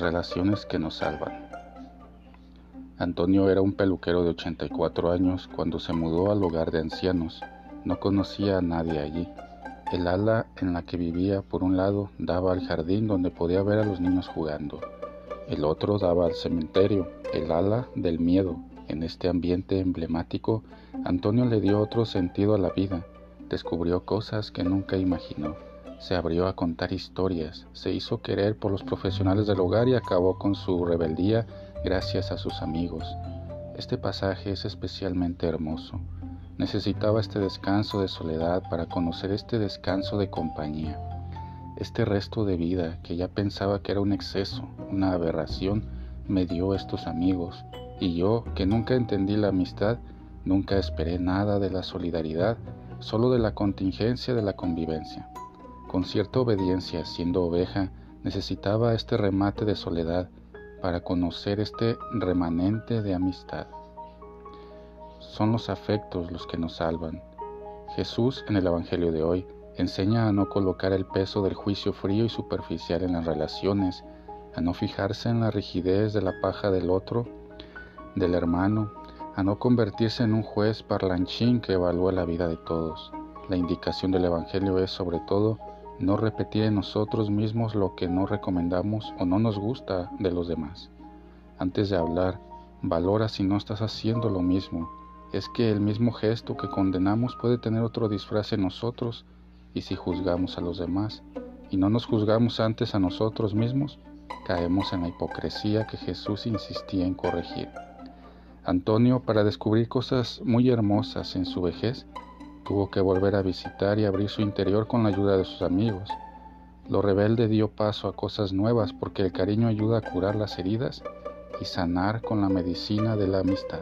relaciones que nos salvan. Antonio era un peluquero de 84 años cuando se mudó al hogar de ancianos. No conocía a nadie allí. El ala en la que vivía, por un lado, daba al jardín donde podía ver a los niños jugando. El otro daba al cementerio, el ala del miedo. En este ambiente emblemático, Antonio le dio otro sentido a la vida. Descubrió cosas que nunca imaginó se abrió a contar historias, se hizo querer por los profesionales del hogar y acabó con su rebeldía gracias a sus amigos. Este pasaje es especialmente hermoso. Necesitaba este descanso de soledad para conocer este descanso de compañía. Este resto de vida que ya pensaba que era un exceso, una aberración, me dio estos amigos. Y yo, que nunca entendí la amistad, nunca esperé nada de la solidaridad, solo de la contingencia de la convivencia. Con cierta obediencia, siendo oveja, necesitaba este remate de soledad para conocer este remanente de amistad. Son los afectos los que nos salvan. Jesús en el Evangelio de hoy enseña a no colocar el peso del juicio frío y superficial en las relaciones, a no fijarse en la rigidez de la paja del otro, del hermano, a no convertirse en un juez parlanchín que evalúa la vida de todos. La indicación del Evangelio es sobre todo no repetir en nosotros mismos lo que no recomendamos o no nos gusta de los demás. Antes de hablar, valora si no estás haciendo lo mismo. Es que el mismo gesto que condenamos puede tener otro disfraz en nosotros y si juzgamos a los demás y no nos juzgamos antes a nosotros mismos, caemos en la hipocresía que Jesús insistía en corregir. Antonio, para descubrir cosas muy hermosas en su vejez, Tuvo que volver a visitar y abrir su interior con la ayuda de sus amigos. Lo rebelde dio paso a cosas nuevas porque el cariño ayuda a curar las heridas y sanar con la medicina de la amistad.